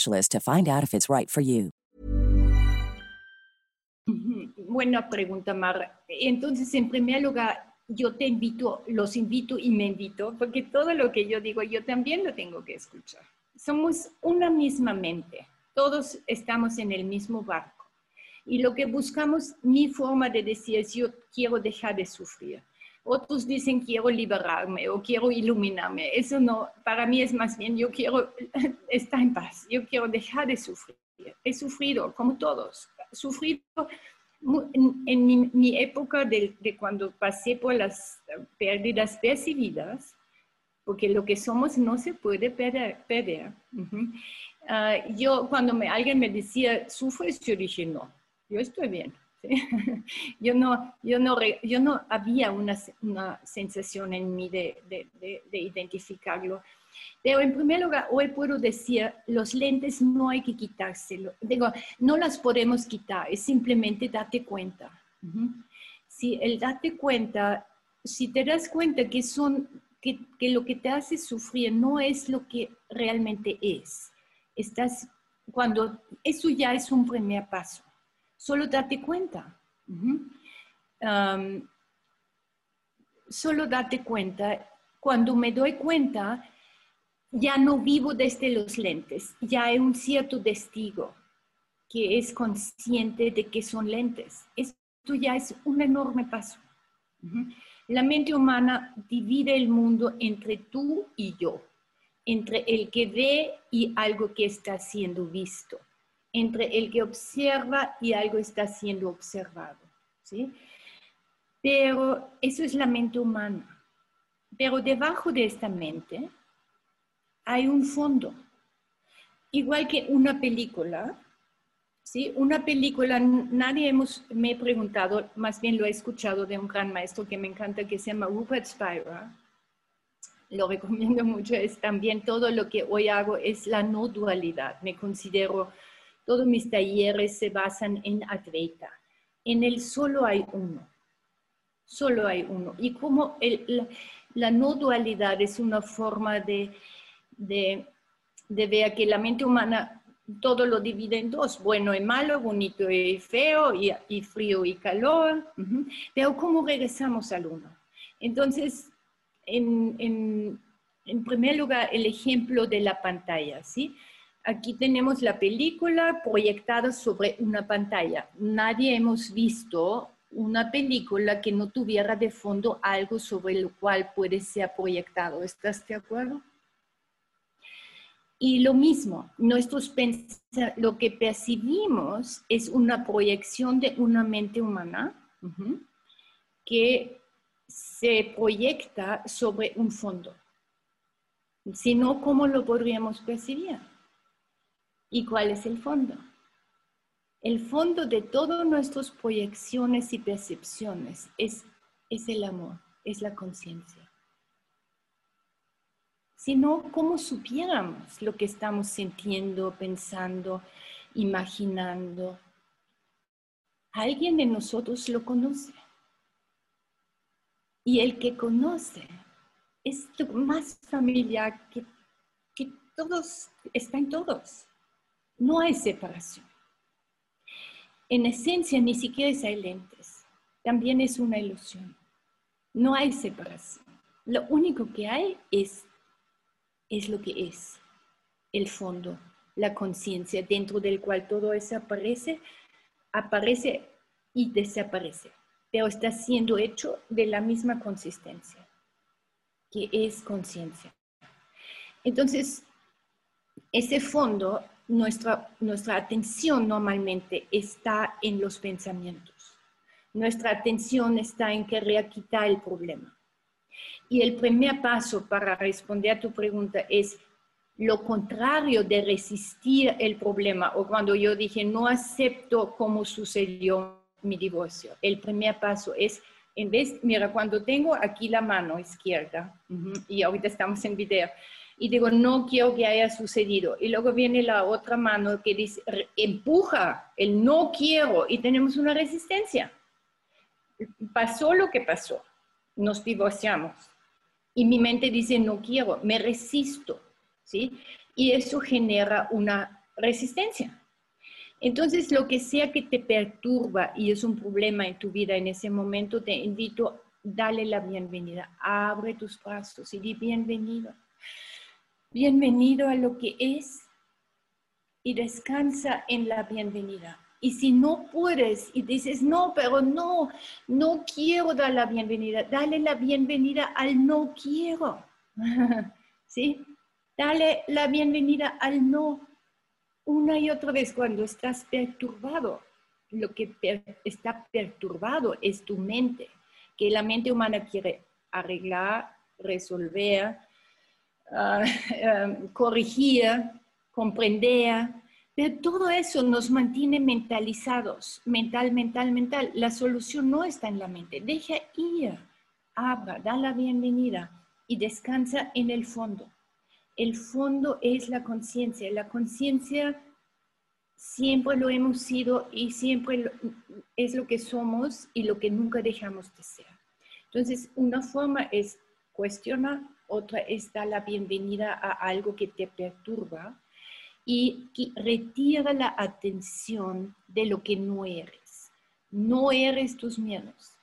specialist to find out if it's right for you. Buena pregunta, Mar. Entonces, en primer lugar, yo te invito, los invito y me invito, porque todo lo que yo digo, yo también lo tengo que escuchar. Somos una misma mente, todos estamos en el mismo barco. Y lo que buscamos, mi forma de decir es, yo quiero dejar de sufrir. Otros dicen quiero liberarme o quiero iluminarme. Eso no, para mí es más bien yo quiero estar en paz, yo quiero dejar de sufrir. He sufrido, como todos, sufrido en, mi, época de, cuando pasé por las pérdidas percibidas, porque lo que somos no se puede perder. Ah, yo cuando me, alguien me decía, ¿sufres? Yo dije, no, yo estoy bien. yo, no, yo, no, yo no había una, una sensación en mí de, de, de, identificarlo. Pero en primer lugar, hoy puedo decir, los lentes no hay que quitárselo. Digo, no las podemos quitar, es simplemente date cuenta. Si el date cuenta, si te das cuenta que son, que, que, lo que te hace sufrir no es lo que realmente es, estás, cuando eso ya es un primer paso solo date cuenta. solo date cuenta. Cuando me doy cuenta, ya no vivo desde los lentes, ya hay un cierto testigo que es consciente de que son lentes. Esto ya es un enorme paso. La mente humana divide el mundo entre tú y yo, entre el que ve y algo que está siendo visto entre el que observa y algo está siendo observado. ¿sí? Pero eso es la mente humana. Pero debajo de esta mente hay un fondo. Igual que una película, ¿sí? Una película, nadie hemos, me he preguntado, más bien lo he escuchado de un gran maestro que me encanta, que se llama Rupert Spira. Lo recomiendo mucho, es también todo lo que hoy hago es la no dualidad. Me considero todos mis talleres se basan en Advaita. En el solo hay uno. Solo hay uno. Y como la, no dualidad es una forma de, de, ver que la mente humana todo lo divide en dos, bueno y malo, bonito y feo, y, frío y calor. Pero ¿cómo regresamos al uno? Entonces, en, primer lugar, el ejemplo de la pantalla, ¿sí? Aquí tenemos la película proyectada sobre una pantalla. Nadie hemos visto una película que no tuviera de fondo algo sobre lo cual puede ser proyectado. ¿Estás de acuerdo? Y lo mismo, nuestros lo que percibimos es una proyección de una mente humana que se proyecta sobre un fondo. Si no, ¿cómo lo podríamos percibir? ¿Y cuál es el fondo? El fondo de todas nuestras proyecciones y percepciones es, es el amor, es la conciencia sino cómo supiéramos lo que estamos sintiendo, pensando, imaginando. Alguien de nosotros lo conoce. Y el que conoce es lo más familiar que, que todos, está en todos. No hay separación. En esencia, ni siquiera hay lentes. También es una ilusión. No hay separación. Lo único que hay es es lo que es el fondo, la conciencia, dentro del cual todo eso aparece, aparece y desaparece, pero está siendo hecho de la misma consistencia, que es conciencia. Entonces, ese fondo, nuestra, nuestra atención normalmente está en los pensamientos. Nuestra atención está en querer quitar el problema. Y el primer paso para responder a tu pregunta es lo contrario de resistir el problema o cuando yo dije no acepto cómo sucedió mi divorcio. El primer paso es, en vez, mira, cuando tengo aquí la mano izquierda, y ahorita estamos en video, y digo, no quiero que haya sucedido. Y luego viene la otra mano que dice, empuja el no quiero y tenemos una resistencia. Pasó lo que pasó, nos divorciamos y mi mente dice no quiero, me resisto, ¿sí? Y eso genera una resistencia. Entonces, lo que sea que te perturba y es un problema en tu vida en ese momento, te invito, dale la bienvenida, abre tus brazos y di bienvenido. Bienvenido a lo que es y descansa en la bienvenida. Y si no puedes y dices, no, pero no, no quiero dar la bienvenida, dale la bienvenida al no quiero. ¿Sí? Dale la bienvenida al no una y otra vez cuando estás perturbado. Lo que está perturbado es tu mente, que la mente humana quiere arreglar, resolver, ah, ah, corregir, comprender, pero todo eso nos mantiene mentalizados, mental, mental, mental. La solución no está en la mente. Deja ir, abra, da la bienvenida y descansa en el fondo. El fondo es la conciencia. La conciencia siempre lo hemos sido y siempre es lo que somos y lo que nunca dejamos de ser. Entonces, una forma es cuestionar, otra es dar la bienvenida a algo que te perturba y que retira la atención de lo que no eres. No eres tus miedos.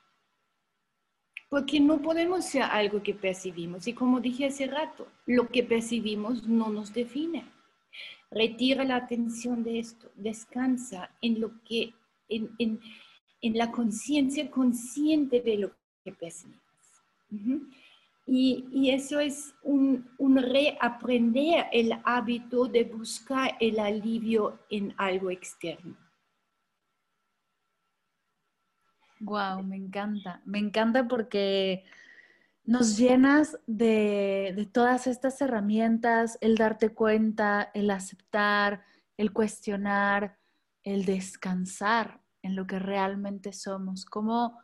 Porque no podemos ser algo que percibimos. Y como dije hace rato, lo que percibimos no nos define. Retira la atención de esto. Descansa en lo que, en, en, la conciencia consciente de lo que percibimos. Y, eso es un, reaprender el hábito de buscar el alivio en algo externo. Wow, me encanta. Me encanta porque nos llenas de, de, todas estas herramientas, el darte cuenta, el aceptar, el cuestionar, el descansar en lo que realmente somos. Cómo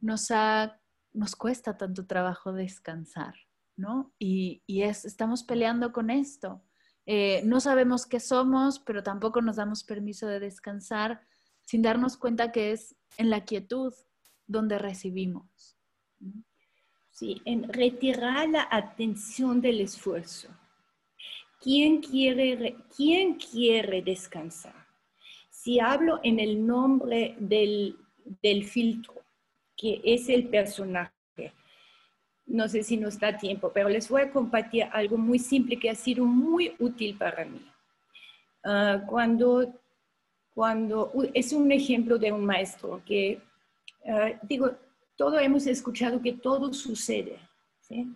nos ha nos cuesta tanto trabajo descansar, ¿no? Y, es, estamos peleando con esto. Eh, no sabemos qué somos, pero tampoco nos damos permiso de descansar sin darnos cuenta que es en la quietud donde recibimos. Sí, en retirar la atención del esfuerzo. ¿quién quiere, quién quiere descansar? Si hablo en el nombre del, del filtro, que es el personaje, no sé si nos da tiempo, pero les voy a compartir algo muy simple que ha sido muy útil para mí. Ah, cuando, cuando es un ejemplo de un maestro que, ah, digo, todo hemos escuchado que todo sucede, ¿sí?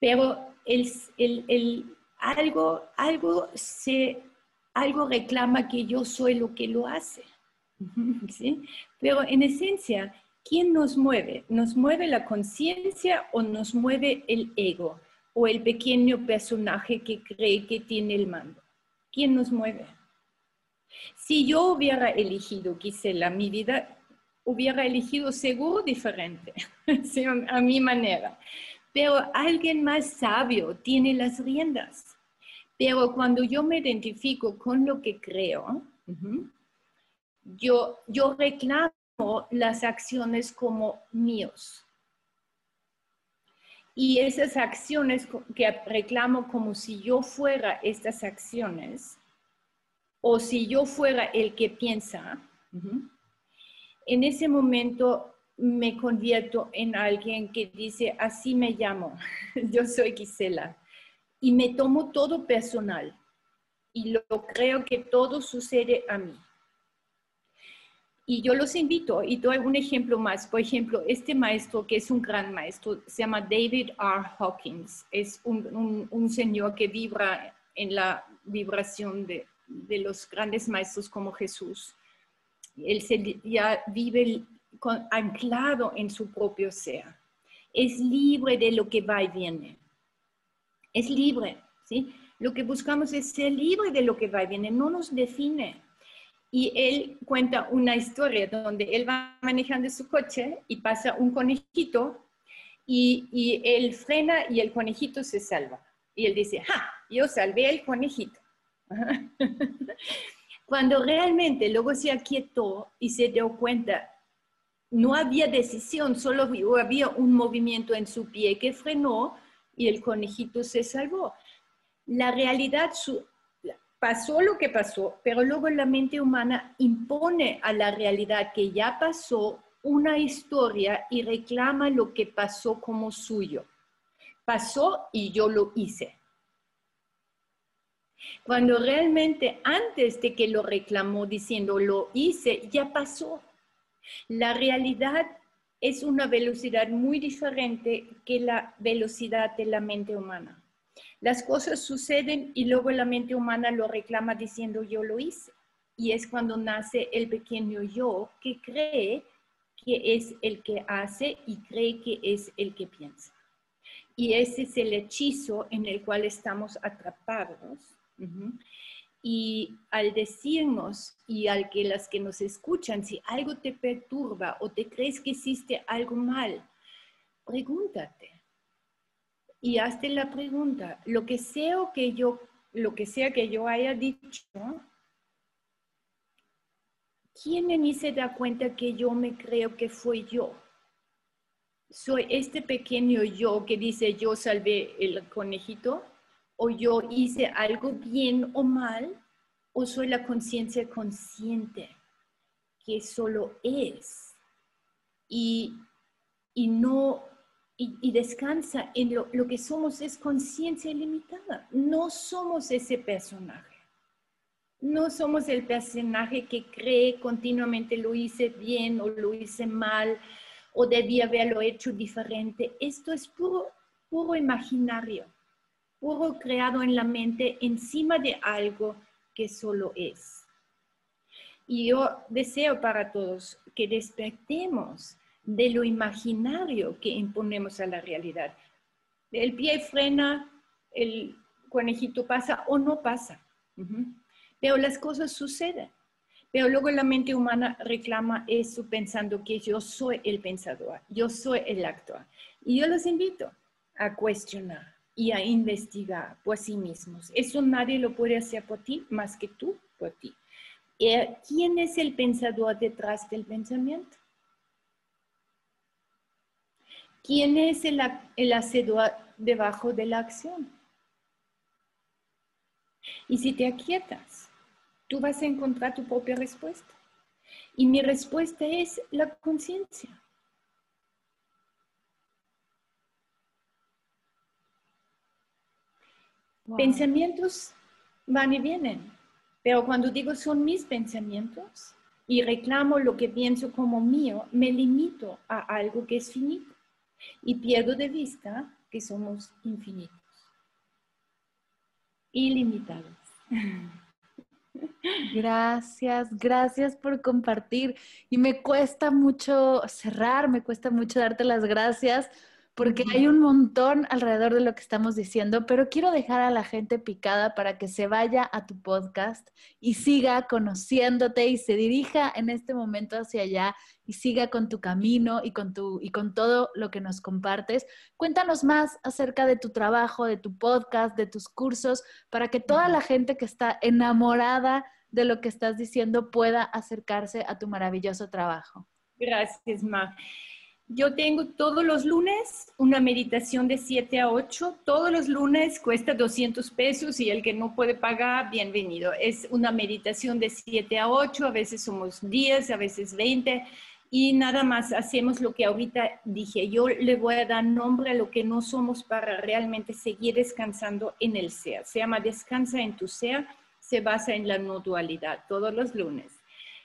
Pero el, el, el, algo, algo, se, algo reclama que yo soy lo que lo hace. ¿sí? Pero en esencia, ¿quién nos mueve? ¿Nos mueve la conciencia o nos mueve el ego o el pequeño personaje que cree que tiene el mando? ¿Quién nos mueve? Si yo hubiera elegido, Gisela, mi vida, hubiera elegido seguro diferente, a mi manera. Pero alguien más sabio tiene las riendas. Pero cuando yo me identifico con lo que creo, yo, yo reclamo las acciones como míos. Y esas acciones que reclamo como si yo fuera estas acciones, o si yo fuera el que piensa, en ese momento me convierto en alguien que dice, así me llamo, yo soy Gisela, y me tomo todo personal, y lo creo que todo sucede a mí. Y yo los invito, y doy un ejemplo más. Por ejemplo, este maestro, que es un gran maestro, se llama David R. Hawkins. Es un, un, señor que vibra en la vibración de, de, los grandes maestros como Jesús. Él se, ya vive anclado en su propio ser. Es libre de lo que va y viene. Es libre, ¿sí? Lo que buscamos es ser libre de lo que va y viene, no nos define y él cuenta una historia donde él va manejando su coche y pasa un conejito y, y, él frena y el conejito se salva. Y él dice, ¡ja! Yo salvé el conejito. Cuando realmente luego se aquietó y se dio cuenta, no había decisión, solo había un movimiento en su pie que frenó y el conejito se salvó. La realidad, su, pasó lo que pasó, pero luego la mente humana impone a la realidad que ya pasó una historia y reclama lo que pasó como suyo. Pasó y yo lo hice. Cuando realmente antes de que lo reclamó diciendo lo hice, ya pasó. La realidad es una velocidad muy diferente que la velocidad de la mente humana. Las cosas suceden y luego la mente humana lo reclama diciendo yo lo hice. Y es cuando nace el pequeño yo que cree que es el que hace y cree que es el que piensa. Y ese es el hechizo en el cual estamos atrapados. Y al decirnos y al que las que nos escuchan, si algo te perturba o te crees que hiciste algo mal, pregúntate, y hazte la pregunta, lo que sea que yo, lo que sea que yo haya dicho, ¿quién en mí se da cuenta que yo me creo que fue yo? ¿Soy este pequeño yo que dice yo salvé el conejito? ¿O yo hice algo bien o mal? ¿O soy la conciencia consciente que solo es? Y, y no y, descansa en lo, lo que somos es conciencia ilimitada. No somos ese personaje. No somos el personaje que cree continuamente lo hice bien o lo hice mal o debía haberlo hecho diferente. Esto es puro, puro imaginario, puro creado en la mente encima de algo que solo es. Y yo deseo para todos que despertemos de lo imaginario que imponemos a la realidad. El pie frena, el conejito pasa o no pasa. Pero las cosas suceden. Pero luego la mente humana reclama eso pensando que yo soy el pensador, yo soy el actor. Y yo los invito a cuestionar y a investigar por sí mismos. Eso nadie lo puede hacer por ti más que tú por ti. Eh, ¿Quién es el pensador detrás del pensamiento? ¿Quién es el, el hacedor debajo de la acción? Y si te aquietas, tú vas a encontrar tu propia respuesta. Y mi respuesta es la conciencia. Pensamientos van y vienen, pero cuando digo son mis pensamientos y reclamo lo que pienso como mío, me limito a algo que es finito y pierdo de vista que somos infinitos, ilimitados. Gracias, gracias por compartir. Y me cuesta mucho cerrar, me cuesta mucho darte las gracias porque hay un montón alrededor de lo que estamos diciendo, pero quiero dejar a la gente picada para que se vaya a tu podcast y siga conociéndote y se dirija en este momento hacia allá y siga con tu camino y con, tu, y con todo lo que nos compartes. Cuéntanos más acerca de tu trabajo, de tu podcast, de tus cursos, para que toda la gente que está enamorada de lo que estás diciendo pueda acercarse a tu maravilloso trabajo. Gracias, Ma. Yo tengo todos los lunes una meditación de 7 a 8. Todos los lunes cuesta 200 pesos y el que no puede pagar, bienvenido. Es una meditación de 7 a 8, a veces somos 10, a veces 20 y nada más hacemos lo que ahorita dije. Yo le voy a dar nombre a lo que no somos para realmente seguir descansando en el ser. Se llama Descansa en tu ser, se basa en la no dualidad todos los lunes.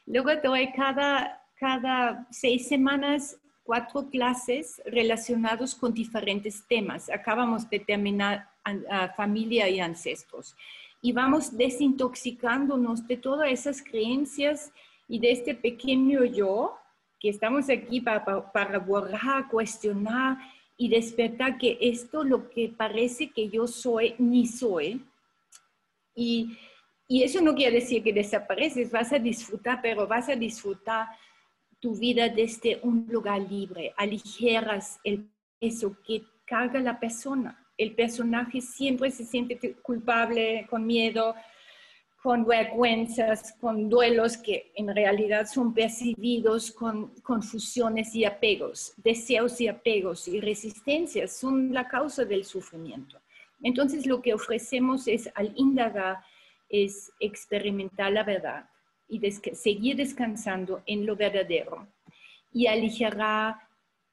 Luego doy cada, cada seis semanas cuatro clases relacionados con diferentes temas. Acabamos de terminar familia y ancestros. Y vamos desintoxicándonos de todas esas creencias y de este pequeño yo, que estamos aquí para, para borrar, cuestionar y despertar que esto lo que parece que yo soy, ni soy. Y, y eso no quiere decir que desapareces, vas a disfrutar, pero vas a disfrutar tu vida desde un lugar libre, aligeras el peso que carga la persona. El personaje siempre se siente culpable, con miedo, con vergüenzas, con duelos que en realidad son percibidos con confusiones y apegos, deseos y apegos y resistencias son la causa del sufrimiento. Entonces lo que ofrecemos es al indagar, es experimentar la verdad y seguir descansando en lo verdadero y aligerar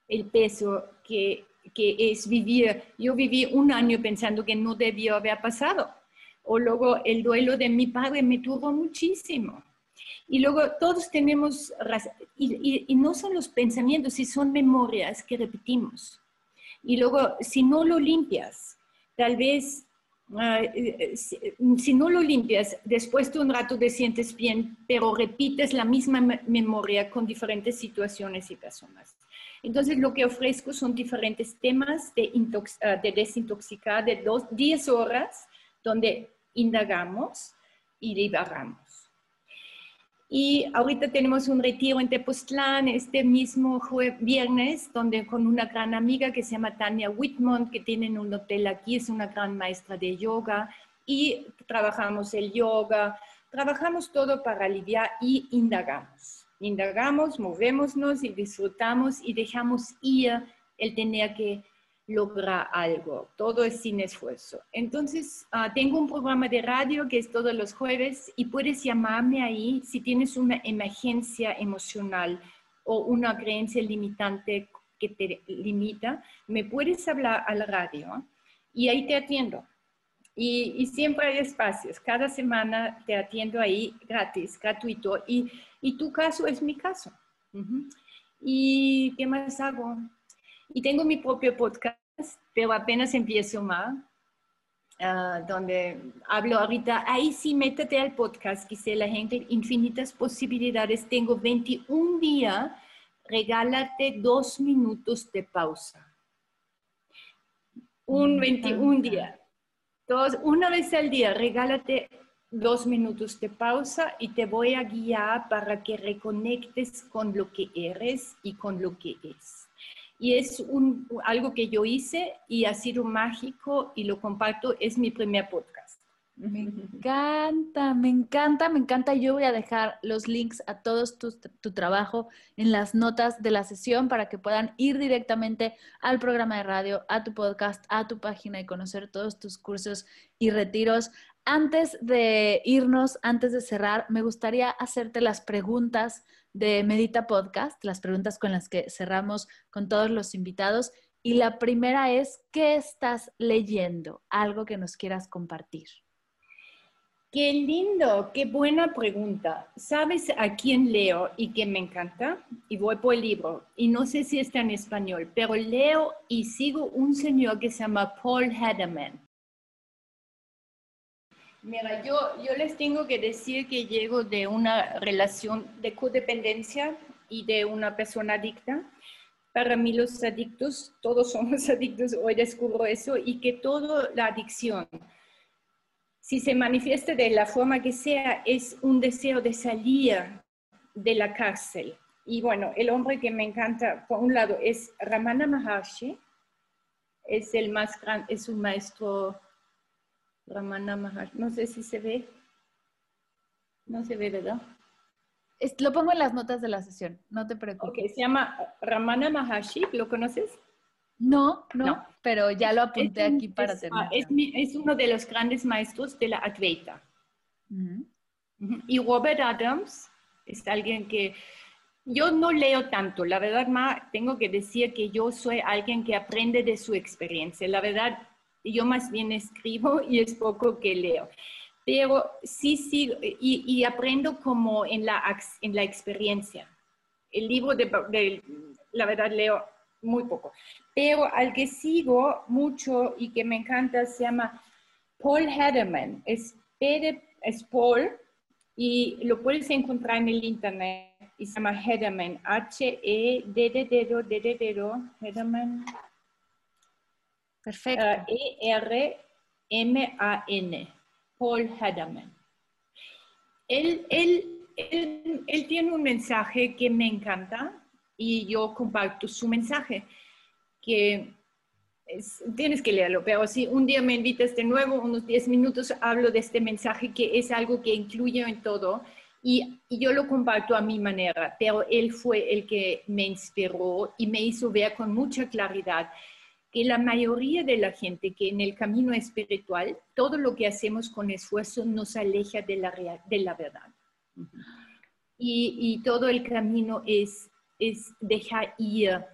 el peso que, que es vivir. Yo viví un año pensando que no debió haber pasado. O luego el duelo de mi padre me tuvo muchísimo. Y luego todos tenemos, y, y, no son los pensamientos, si son memorias que repetimos. Y luego, si no lo limpias, tal vez Ah, eh, eh, si, no lo limpias, después de un rato te sientes bien, pero repites la misma memoria con diferentes situaciones y personas. Entonces, lo que ofrezco son diferentes temas de, ah, de desintoxicar de dos, 10 horas, donde indagamos y liberamos. Y ahorita tenemos un retiro en Tepoztlán este mismo viernes, donde con una gran amiga que se llama Tania Whitmont, que tiene un hotel aquí, es una gran maestra de yoga, y trabajamos el yoga, trabajamos todo para aliviar y indagamos. Indagamos, movémonos y disfrutamos y dejamos ir el tener que logra algo. Todo es sin esfuerzo. Entonces, ah, tengo un programa de radio que es todos los jueves y puedes llamarme ahí si tienes una emergencia emocional o una creencia limitante que te limita. Me puedes hablar al radio y ahí te atiendo. Y, siempre hay espacios. Cada semana te atiendo ahí gratis, gratuito. Y, y tu caso es mi caso. ¿Y qué más hago? Y tengo mi propio podcast, pero apenas empiezo más, ah, donde hablo ahorita, ahí sí, métete al podcast, que la gente, infinitas posibilidades. Tengo 21 días, regálate dos minutos de pausa. Un 21 día. Dos, una vez al día, regálate dos minutos de pausa y te voy a guiar para que reconectes con lo que eres y con lo que es y es un, algo que yo hice y ha sido mágico y lo comparto, es mi primer podcast. Me encanta, me encanta, me encanta. Yo voy a dejar los links a todos tu, tu, trabajo en las notas de la sesión para que puedan ir directamente al programa de radio, a tu podcast, a tu página y conocer todos tus cursos y retiros. Antes de irnos, antes de cerrar, me gustaría hacerte las preguntas de Medita Podcast, las preguntas con las que cerramos con todos los invitados. Y la primera es, ¿qué estás leyendo? Algo que nos quieras compartir. Qué lindo, qué buena pregunta. ¿Sabes a quién leo y que me encanta? Y voy por el libro. Y no sé si está en español, pero leo y sigo un señor que se llama Paul Hederman. Mira, yo, yo les tengo que decir que llego de una relación de codependencia y de una persona adicta. Para mí los adictos, todos somos adictos, hoy descubro eso, y que toda la adicción, si se manifiesta de la forma que sea, es un deseo de salir de la cárcel. Y bueno, el hombre que me encanta, por un lado, es Ramana Maharshi, es el más grande, es un maestro Ramana Maharshi. No sé si se ve. No se ve, ¿verdad? lo pongo en las notas de la sesión, no te preocupes. se llama Ramana Maharshi, ¿lo conoces? No, no, pero ya lo apunté aquí para terminar. Es, uno de los grandes maestros de la Advaita. Y Robert Adams es alguien que yo no leo tanto, la verdad, ma, tengo que decir que yo soy alguien que aprende de su experiencia. La verdad, yo más bien escribo y es poco que leo. Pero sí, sí, y, aprendo como en la, en la experiencia. El libro, de, la verdad, leo muy poco. Pero al que sigo mucho y que me encanta se llama Paul Hederman. Es, es Paul y lo puedes encontrar en el internet y se llama Hederman. H-E-D-D-D-D-D-D, Perfecto. E-R-M-A-N, Paul Hederman. Él, él, él, tiene un mensaje que me encanta y yo comparto su mensaje, que tienes que leerlo, pero si un día me invitas de nuevo, unos 10 minutos, hablo de este mensaje que es algo que incluye en todo y, yo lo comparto a mi manera, pero él fue el que me inspiró y me hizo ver con mucha claridad que la mayoría de la gente que en el camino espiritual, todo lo que hacemos con esfuerzo nos aleja de la, de la verdad. Y, todo el camino es, es dejar ir,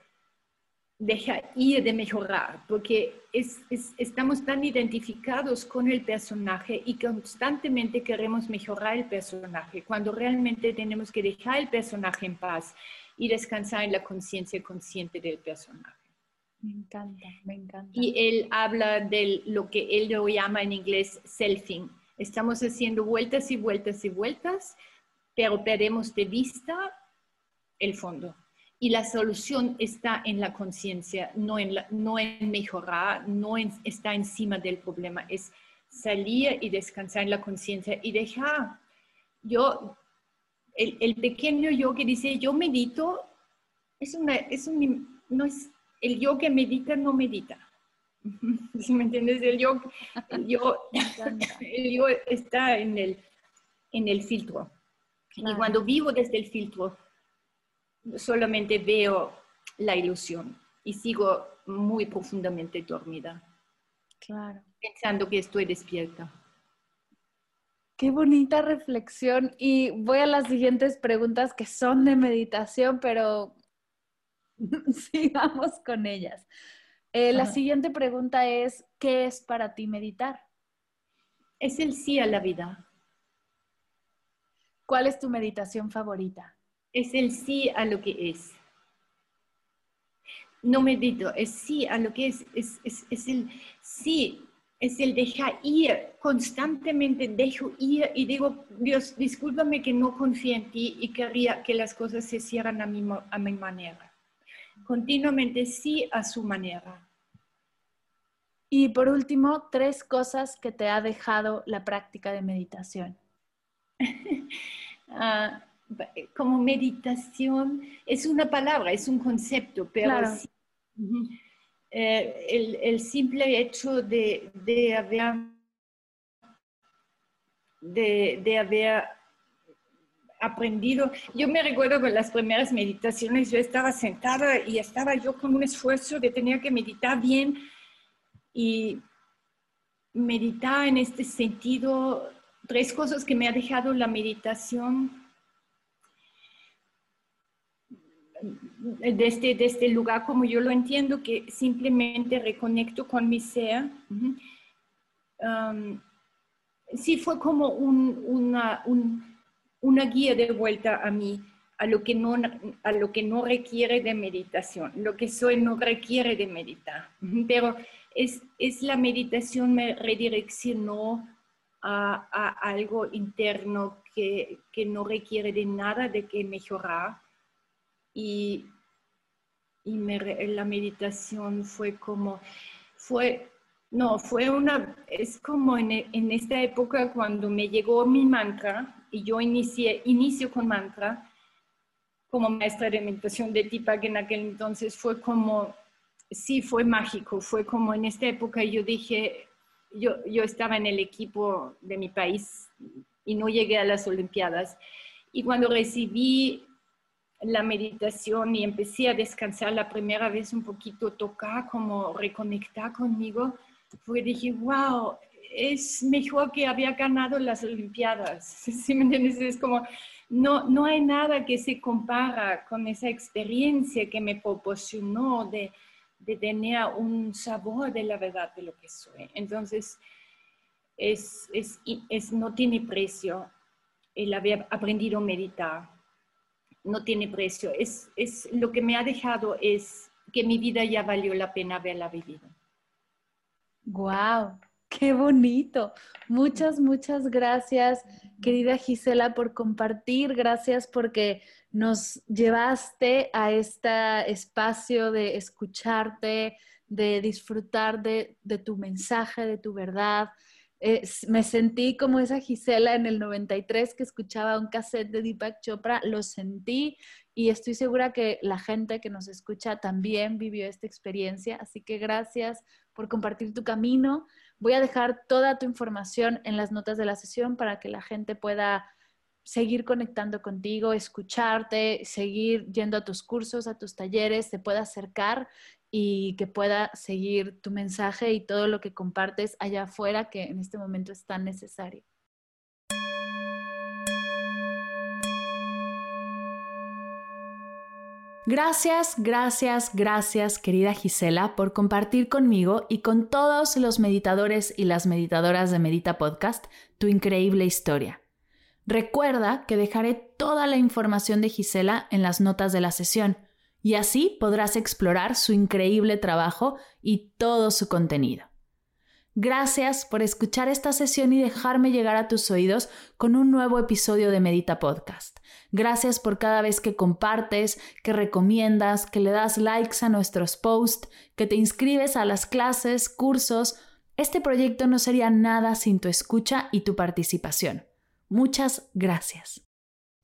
dejar ir de mejorar, porque estamos tan identificados con el personaje y constantemente queremos mejorar el personaje, cuando realmente tenemos que dejar el personaje en paz y descansar en la conciencia consciente del personaje. Me encanta, me encanta. Y él habla de lo que él lo llama en inglés selfing. Estamos haciendo vueltas y vueltas y vueltas, pero perdemos de vista el fondo. Y la solución está en la conciencia, no, en no en mejorar, no está encima del problema, es salir y descansar en la conciencia y dejar. Yo, el, el, pequeño yo que dice, yo medito, es una, es un, no es el yo que medita no medita. ¿Sí me entiendes? El yo, el yo, está en el, en el filtro. Y cuando vivo desde el filtro, solamente veo la ilusión y sigo muy profundamente dormida. Claro. Pensando que estoy despierta. Qué bonita reflexión. Y voy a las siguientes preguntas que son de meditación, pero sigamos con ellas. Eh, la siguiente pregunta es, ¿qué es para ti meditar? Es el sí a la vida. ¿Cuál es tu meditación favorita? Es el sí a lo que es. No medito, es sí a lo que es. Es, es el sí, es el dejar ir. Constantemente dejo ir y digo, Dios, discúlpame que no confío en ti y quería que las cosas se cierran a mi, a mi manera continuamente sí a su manera. Y por último, tres cosas que te ha dejado la práctica de meditación. Ah, como meditación es una palabra, es un concepto, pero eh, el, simple hecho de, de haber de, de haber aprendido. Yo me recuerdo con las primeras meditaciones, yo estaba sentada y estaba yo con un esfuerzo de tener que meditar bien y, meditar en este sentido, tres cosas que me ha dejado la meditación desde, desde el lugar como yo lo entiendo, que simplemente reconecto con mi ser. Um, sí fue como una, una guía de vuelta a mí, a lo, que no, a lo que no requiere de meditación. Lo que soy no requiere de meditar, pero es, es la meditación me redireccionó a, algo interno que, que, no requiere de nada de que mejorar. Y, y la meditación fue como, fue, no, fue una, es como en, en, esta época cuando me llegó mi mantra y yo inicié, inicio con mantra como maestra de meditación de Tipa, que en aquel entonces fue como, sí, fue mágico, fue como en esta época yo dije, yo, yo estaba en el equipo de mi país y no llegué a las Olimpiadas. Y cuando recibí la meditación y empecé a descansar la primera vez un poquito, tocar, como reconectar conmigo, fue dije, wow, es mejor que había ganado las Olimpiadas. ¿Sí me entiendes? Es como, no, no hay nada que se compara con esa experiencia que me proporcionó de, de tener un sabor de la verdad de lo que soy. Entonces, es, es, es, no tiene precio el haber aprendido a meditar. No tiene precio. Es, es lo que me ha dejado es que mi vida ya valió la pena haberla vivido. Wow, qué bonito. Muchas, muchas gracias, querida Gisela, por compartir. Gracias porque nos llevaste a este espacio de escucharte, de disfrutar de, tu mensaje, de tu verdad. me sentí como esa Gisela en el 93 que escuchaba un cassette de Deepak Chopra, lo sentí y estoy segura que la gente que nos escucha también vivió esta experiencia, así que gracias por compartir tu camino. Voy a dejar toda tu información en las notas de la sesión para que la gente pueda seguir conectando contigo, escucharte, seguir yendo a tus cursos, a tus talleres, se pueda acercar y que pueda seguir tu mensaje y todo lo que compartes allá afuera que en este momento es tan necesario. Gracias, gracias, gracias, querida Gisela, por compartir conmigo y con todos los meditadores y las meditadoras de Medita Podcast tu increíble historia. Recuerda que dejaré toda la información de Gisela en las notas de la sesión y así podrás explorar su increíble trabajo y todo su contenido. Gracias por escuchar esta sesión y dejarme llegar a tus oídos con un nuevo episodio de Medita Podcast. Gracias por cada vez que compartes, que recomiendas, que le das likes a nuestros posts, que te inscribes a las clases, cursos. Este proyecto no sería nada sin tu escucha y tu participación. Muchas gracias.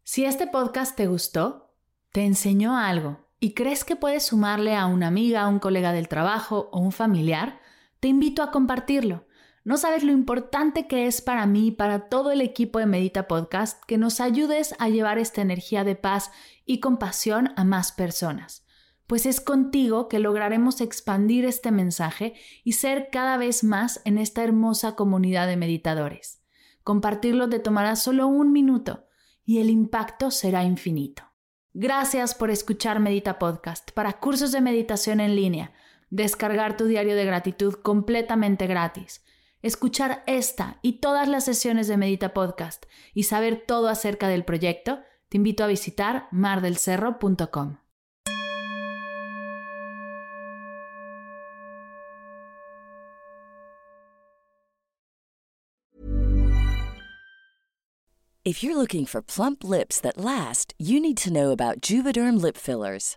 Si este podcast te gustó, te enseñó algo y crees que puedes sumarle a una amiga, un colega del trabajo o un familiar, te invito a compartirlo. No sabes lo importante que es para mí y para todo el equipo de Medita Podcast que nos ayudes a llevar esta energía de paz y compasión a más personas. Pues es contigo que lograremos expandir este mensaje y ser cada vez más en esta hermosa comunidad de meditadores. Compartirlo te tomará solo un minuto y el impacto será infinito. Gracias por escuchar Medita Podcast para cursos de meditación en línea, descargar tu diario de gratitud completamente gratis, escuchar esta y todas las sesiones de Medita Podcast y saber todo acerca del proyecto, te invito a visitar mardelcerro.com. If you're looking for plump lips that last, you need to know about Juvederm lip fillers.